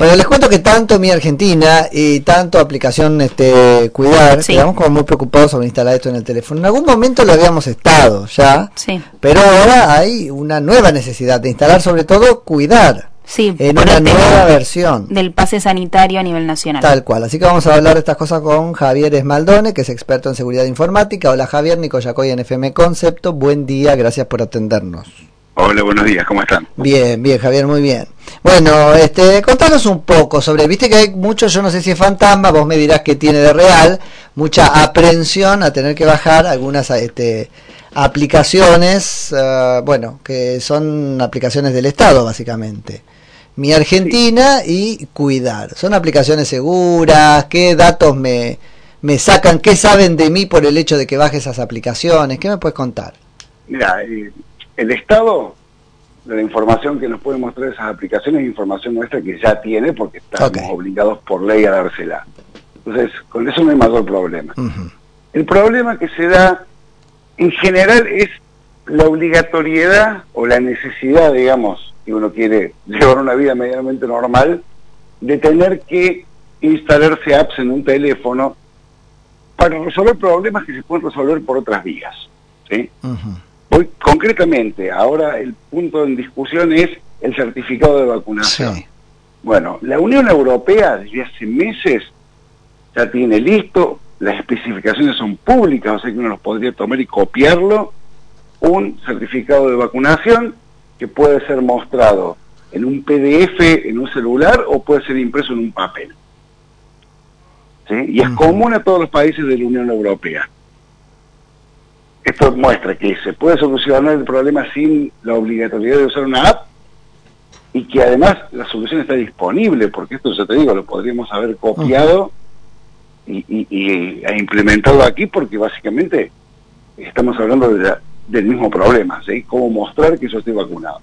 Bueno, les cuento que tanto mi Argentina y tanto aplicación este Cuidar, Sí. quedamos como muy preocupados sobre instalar esto en el teléfono. En algún momento lo habíamos estado ya, Sí, pero ahora hay una nueva necesidad de instalar sobre todo Cuidar sí, en una nueva versión. del pase sanitario a nivel nacional. Tal cual. Así que vamos a hablar de estas cosas con Javier Esmaldone, que es experto en seguridad informática. Hola Javier, Nico Yacoy en FM Concepto. Buen día, gracias por atendernos. Hola, buenos días, ¿cómo están? Bien, bien, Javier, muy bien. Bueno, este, contanos un poco sobre, viste que hay mucho, yo no sé si es fantasma, vos me dirás que tiene de real, mucha aprensión a tener que bajar algunas este, aplicaciones, eh, bueno, que son aplicaciones del Estado, básicamente. Mi Argentina y Cuidar. ¿Son aplicaciones seguras? ¿Qué datos me, me sacan? ¿Qué saben de mí por el hecho de que baje esas aplicaciones? ¿Qué me puedes contar? Mira, eh, el Estado, de la información que nos puede mostrar esas aplicaciones, es información nuestra que ya tiene porque estamos obligados por ley a dársela. Entonces, con eso no hay mayor problema. El problema que se da, en general, es la obligatoriedad o la necesidad, digamos, que uno quiere llevar una vida medianamente normal, de tener que instalarse apps en un teléfono para resolver problemas que se pueden resolver por otras vías. ¿sí? Hoy, concretamente, ahora el punto en discusión es el certificado de vacunación. Sí. Bueno, la Unión Europea desde hace meses ya tiene listo, las especificaciones son públicas, o sea que uno los podría tomar y copiarlo, un certificado de vacunación que puede ser mostrado en un PDF, en un celular, o puede ser impreso en un papel. ¿Sí? Y es común a todos los países de la Unión Europea. Esto muestra que se puede solucionar el problema sin la obligatoriedad de usar una app y que además la solución está disponible, porque esto ya te digo, lo podríamos haber copiado y, e implementado aquí, porque básicamente estamos hablando de la- del mismo problema, ¿sí? Cómo mostrar que yo estoy vacunado.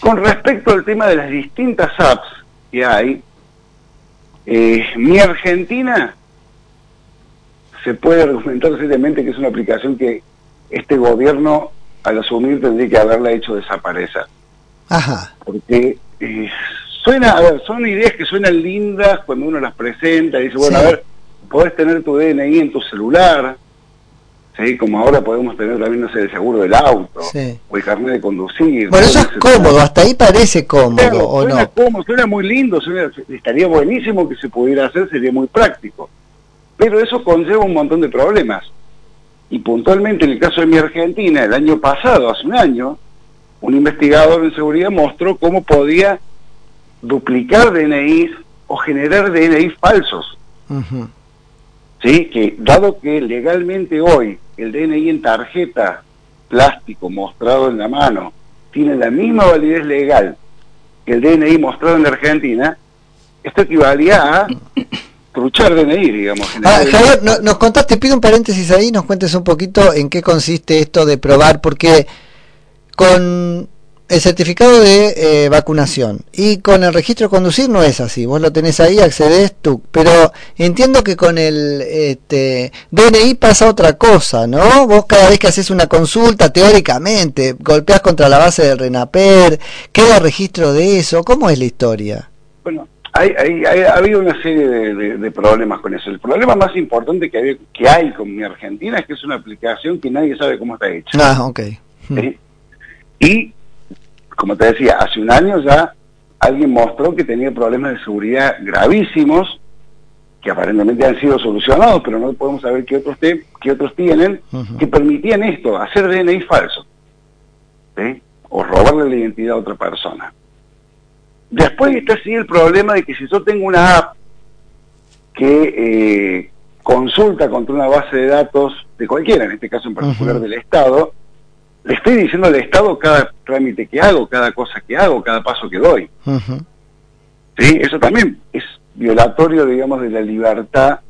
Con respecto al tema de las distintas apps que hay, eh, mi Argentina se puede argumentar seriamente que es una aplicación que este gobierno al asumir tendría que haberla hecho desaparecer Ajá. porque eh, suena, a ver, son ideas que suenan lindas cuando uno las presenta y dice, bueno, Sí. a ver, podés tener tu DNI en tu celular, ¿sí? como ahora podemos tener también, no sé, el seguro del auto, Sí. o el carnet de conducir. Bueno, eso es cómodo, hasta ahí parece cómodo, Claro, ¿o suena no? cómodo, suena muy lindo, suena- estaría buenísimo que se pudiera hacer, sería muy práctico. Pero eso conlleva un montón de problemas. Y puntualmente en el caso de mi Argentina, el año pasado, hace un año, un investigador en seguridad mostró cómo podía duplicar DNIs o generar DNIs falsos. ¿sí? Que dado que legalmente hoy el DNI en tarjeta plástico mostrado en la mano tiene la misma validez legal que el DNI mostrado en la Argentina, esto equivalía a truchar DNI, digamos. Ah, Javier, no- nos contaste, te pido un paréntesis ahí, nos cuentes un poquito en qué consiste esto de probar, porque con el certificado de eh, vacunación y con el registro de conducir no es así, vos lo tenés ahí, accedes tú, pero entiendo que con el este, DNI pasa otra cosa, ¿no? Vos cada vez que haces una consulta, teóricamente, golpeás contra la base del RENAPER, queda registro de eso, ¿cómo es la historia? Bueno, hay, hay- hay- ha habido una serie de, de- de problemas con eso. El problema más importante que hay, que hay con mi Argentina es que es una aplicación que nadie sabe cómo está hecha. Ah, ok. ¿sí? Y, como te decía, hace un año ya alguien mostró que tenía problemas de seguridad gravísimos, que aparentemente han sido solucionados, pero no podemos saber qué otros, te- qué otros tienen, que permitían esto, hacer DNI falso, ¿sí? o robarle la identidad a otra persona. Después está así el problema de que si yo tengo una app que eh, consulta contra una base de datos de cualquiera, en este caso en particular del Estado, le estoy diciendo al Estado cada trámite que hago, cada cosa que hago, cada paso que doy. ¿sí? Eso también es violatorio, digamos, de la libertad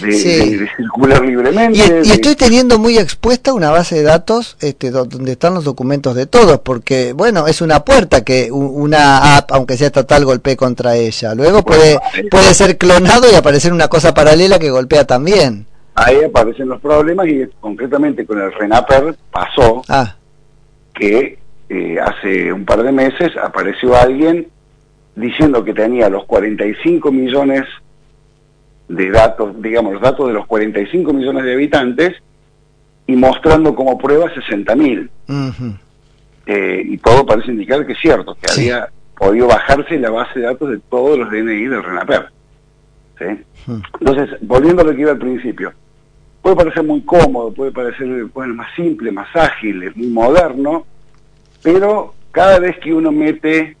de, Sí. de- de circular libremente. Y, estoy teniendo muy expuesta una base de datos este, do- donde están los documentos de todos, porque, bueno, es una puerta que una app, aunque sea estatal, golpee contra ella. Luego puede, puede ser clonado y aparecer una cosa paralela que golpea también. Ahí aparecen los problemas y concretamente con el RENAPER pasó Ah, que eh, hace un par de meses apareció alguien diciendo que tenía los 45 millones de datos, digamos, los datos de los 45 millones de habitantes y mostrando como prueba 60 mil. Eh, y todo parece indicar que es cierto, que había podido bajarse la base de datos de todos los DNI del RENAPER. Entonces, volviendo a lo que iba al principio, puede parecer muy cómodo, puede parecer bueno, más simple, más ágil, es muy moderno, pero cada vez que uno mete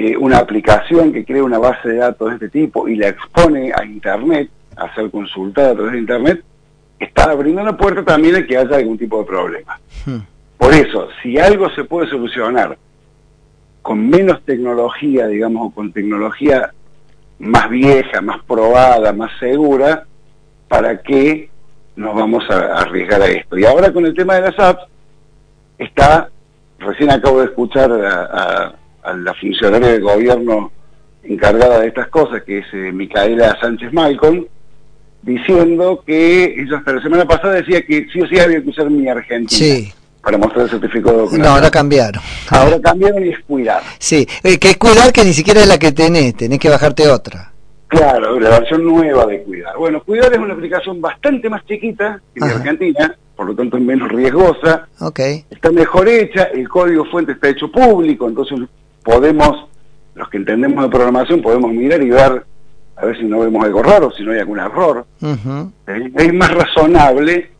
eh, una aplicación que crea una base de datos de este tipo y la expone a Internet, a ser consultada a través de Internet, está abriendo la puerta también a que haya algún tipo de problema. Hmm. Por eso, si algo se puede solucionar con menos tecnología, digamos, o con tecnología más vieja, más probada, más segura, ¿para qué nos vamos a arriesgar a esto? Y ahora con el tema de las apps, está, recién acabo de escuchar a, la funcionaria del gobierno encargada de estas cosas, que es eh, Micaela Sánchez Malcolm, diciendo que ella hasta la semana pasada decía que sí o sí había que usar mi Argentina. Sí para mostrar el certificado de No, ahora cambiaron. Ahora cambiaron y es cuidar. Sí, eh, que es cuidar que ni siquiera es la que tenés, tenés que bajarte otra. Claro, la versión nueva de cuidar. Bueno, cuidar es una aplicación bastante más chiquita que en Argentina, por lo tanto es menos riesgosa. Okay. Está mejor hecha, el código fuente está hecho público, entonces podemos, los que entendemos de programación, podemos mirar y ver a ver si no vemos algo raro, si no hay algún error. Es más razonable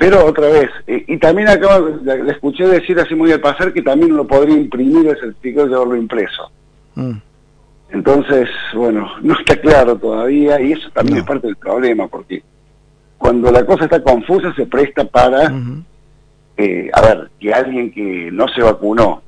pero otra vez, eh, y también acabo, le escuché decir así muy al pasar que también uno podría imprimir el certificado y llevarlo impreso. Mm. Entonces, bueno, no está claro todavía y eso también es parte del problema, porque cuando la cosa está confusa se presta para, eh, a ver, que alguien que no se vacunó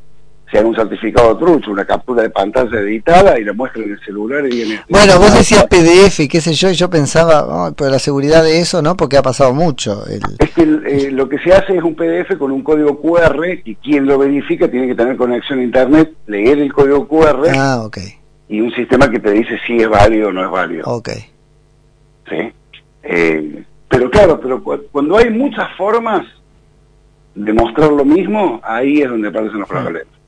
sea un certificado trucho, una captura de pantalla editada y la muestra en el celular y en el... Bueno, vos decías PDF y qué sé yo, y yo pensaba, oh, pero la seguridad de eso, ¿no? Porque ha pasado mucho. Es que eh, lo que se hace es un PDF con un código QR y quien lo verifica tiene que tener conexión a Internet, leer el código QR ah, y un sistema que te dice si es válido o no es válido. Ok. ¿Sí? Eh, pero claro, pero cuando hay muchas formas de mostrar lo mismo, ahí es donde aparecen los problemas.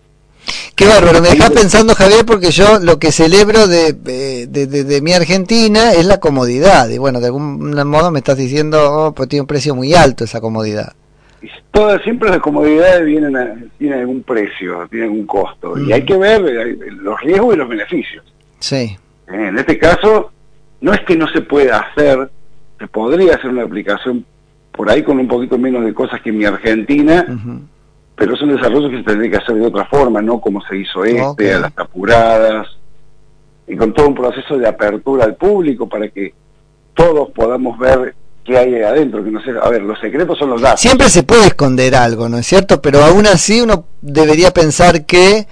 Qué bárbaro, me estás pensando Javier porque yo lo que celebro de, de, mi Argentina es la comodidad y bueno, de algún modo me estás diciendo, oh, pues tiene un precio muy alto esa comodidad. Todas, siempre las comodidades vienen a, tienen algún precio, tienen algún costo y hay mm. que ver eh, los riesgos y los beneficios. Sí. En este caso, no es que no se pueda hacer, se podría hacer una aplicación por ahí con un poquito menos de cosas que en mi Argentina, pero es un desarrollo que se tendría que hacer de otra forma, no como se hizo este, a las apuradas, y con todo un proceso de apertura al público para que todos podamos ver qué hay ahí adentro, que no sé, a ver, los secretos son los datos. Siempre se puede esconder algo, ¿no es cierto? Pero aún así uno debería pensar que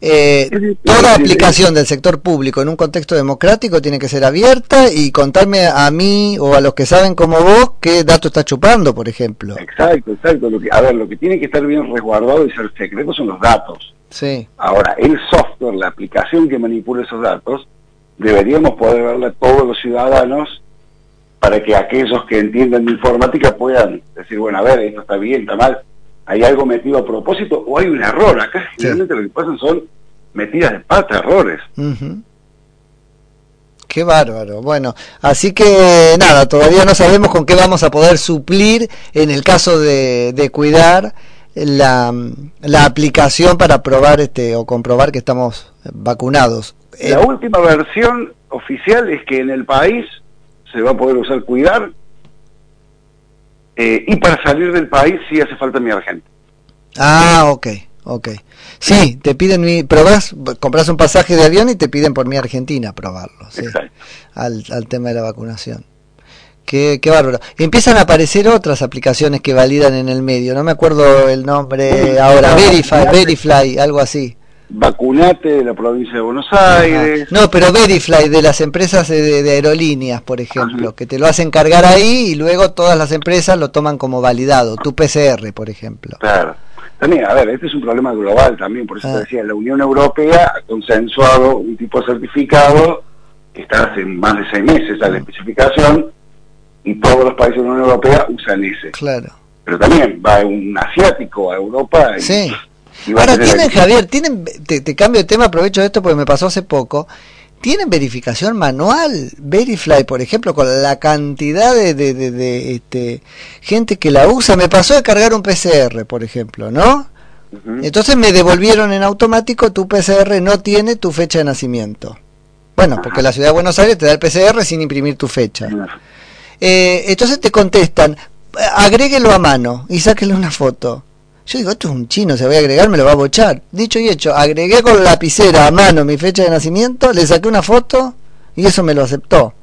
eh, toda aplicación del sector público en un contexto democrático tiene que ser abierta y contarme a mí o a los que saben como vos qué dato está chupando, por ejemplo. Exacto, exacto. Lo que, a ver, lo que tiene que estar bien resguardado y ser secreto son los datos. Sí. Ahora, el software, la aplicación que manipula esos datos, deberíamos poder verla todos los ciudadanos para que aquellos que entiendan de informática puedan decir, bueno, a ver, esto está bien, está mal, hay algo metido a propósito o hay un error. Acá realmente lo que pasa son metidas de pata, errores. Qué bárbaro. Bueno, así que nada, todavía no sabemos con qué vamos a poder suplir en el caso de, de cuidar la, la, aplicación para probar este o comprobar que estamos vacunados. La última versión oficial es que en el país se va a poder usar cuidar eh, y para salir del país sí hace falta mi argento. Ah, ok, ok. Sí, te piden mi, probás, compras un pasaje de avión y te piden por mi Argentina probarlo, sí, al, al tema de la vacunación. Qué, qué bárbaro. empiezan a aparecer otras aplicaciones que validan en el medio, no me acuerdo el nombre ahora, Verify, Verify, algo así. Vacunate de la provincia de Buenos Aires. No, pero Verifly de las empresas de, aerolíneas, por ejemplo, que te lo hacen cargar ahí y luego todas las empresas lo toman como validado. Tu PCR, por ejemplo. Claro. También, a ver, este es un problema global también, por eso te ah. decía, la Unión Europea ha consensuado un tipo de certificado que está hace más de seis meses a la especificación y todos los países de la Unión Europea usan ese. Claro. Pero también va un asiático a Europa y sí Ahora tienen, Javier, tienen, te, te cambio de tema, aprovecho esto porque me pasó hace poco. ¿Tienen verificación manual? Verifly, por ejemplo, con la cantidad de, de, de- de, este, gente que la usa. Me pasó de cargar un PCR, por ejemplo, ¿no? Entonces me devolvieron en automático, tu PCR no tiene tu fecha de nacimiento. Bueno, porque la ciudad de Buenos Aires te da el PCR sin imprimir tu fecha. Eh, entonces te contestan, agréguelo a mano y sáquenle una foto. Yo digo, esto es un chino, se voy a agregar, me lo va a bochar. Dicho y hecho, agregué con lapicera a mano mi fecha de nacimiento, le saqué una foto y eso me lo aceptó.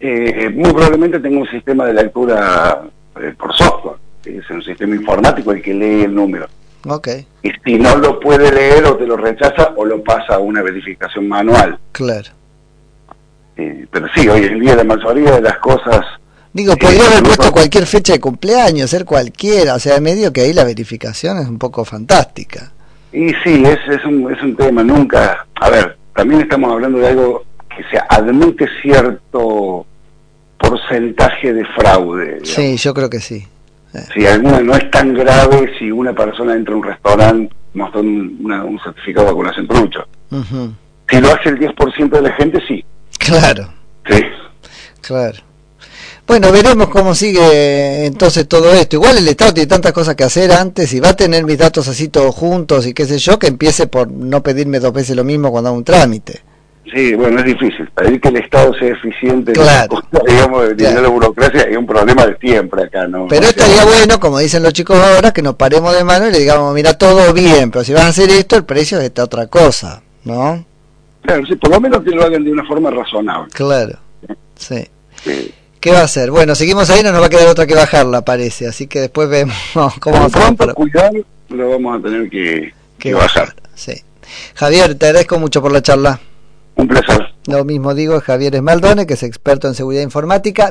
Eh, muy probablemente tenga un sistema de lectura eh, por software, que es un sistema informático el que lee el número. Ok, Y si no lo puede leer o te lo rechaza o lo pasa a una verificación manual. claro. Eh, pero sí, hoy en día la mayoría de las cosas... Digo, Sí, podría haber puesto cualquier fecha de cumpleaños, ser cualquiera, o sea, medio que ahí la verificación es un poco fantástica. Y sí, es, es, un, es un tema, nunca... A ver, también estamos hablando de algo que se admite cierto porcentaje de fraude. digamos. Sí, yo creo que sí. Si alguna no es tan grave si una persona entra a un restaurante mostrando un, una- un certificado de vacunación trucho. Ujú. Si lo hace el 10% de la gente, sí. Claro. Sí. Claro. Bueno, veremos cómo sigue entonces todo esto. Igual el Estado tiene tantas cosas que hacer antes y va a tener mis datos así todos juntos y qué sé yo, que empiece por no pedirme dos veces lo mismo cuando hago un trámite. Sí, bueno, es difícil. Pedir que el Estado sea eficiente, en Claro. cosas, digamos, Claro. la burocracia es un problema de siempre acá, ¿no? Pero O sea, estaría bueno, como dicen los chicos ahora, que nos paremos de mano y le digamos, mira, todo bien, pero si vas a hacer esto, el precio es esta otra cosa, ¿no? Claro, sí, por lo menos que lo hagan de una forma razonable. Claro. Sí. Sí. ¿Qué va a hacer? Bueno, seguimos ahí, no nos va a quedar otra que bajarla, parece. Así que después vemos cómo hacemos para... cuidar, lo vamos a tener que, que que bajar. Sí. Javier, te agradezco mucho por la charla. Un placer. Lo mismo digo, Javier Esmaldone, que es experto en seguridad informática.